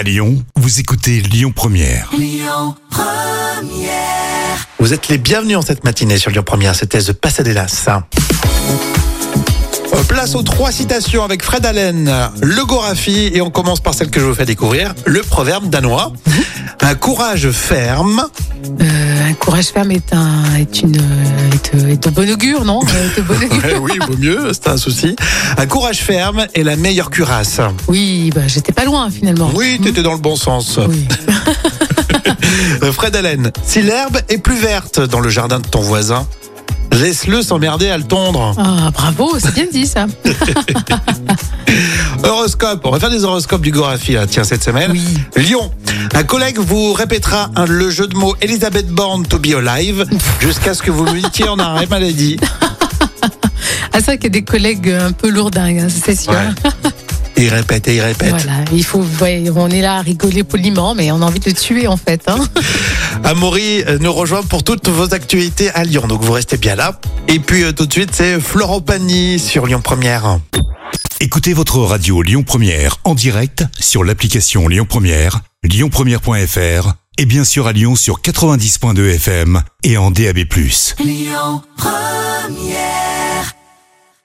À Lyon, vous écoutez Lyon Première. Vous êtes les bienvenus en cette matinée sur Lyon Première. C'était The Pasadelas. Euh, Place aux trois citations avec Fred Allen, le Gorafi, et on commence par celle que je vous fais découvrir, le proverbe danois. Un courage ferme. Un courage ferme est, un, est, une, est, est de bon augure, non? De bon augure. Ouais, oui, vaut mieux, c'est un souci. Un courage ferme est la meilleure cuirasse. Oui, bah, j'étais pas loin finalement. Oui, t'étais dans le bon sens. Oui. Euh, Fred Allen, si l'herbe est plus verte dans le jardin de ton voisin, laisse-le s'emmerder à le tondre. Ah, bravo, c'est bien dit ça. Horoscope, on va faire des horoscopes du Gorafi là, tiens, cette semaine. Oui. Lyon, un collègue vous répétera un- le jeu de mots Elizabeth Born to be alive jusqu'à ce que vous lui en arrêt maladie. Ah, c'est vrai qu'il y a des collègues un peu lourdingues, hein, c'est sûr. Ouais. Il répète et il répète. Voilà, il faut, ouais, on est là à rigoler poliment, mais on a envie de le tuer en fait. Hein. Amaury euh, nous rejoint pour toutes vos actualités à Lyon, donc vous restez bien là. Et puis euh, tout de suite, c'est Florent Pagny sur Lyon Première. Écoutez votre radio Lyon Première en direct sur l'application Lyon Première, lyonpremière.fr et bien sûr à Lyon sur 90.2 FM et en DAB+.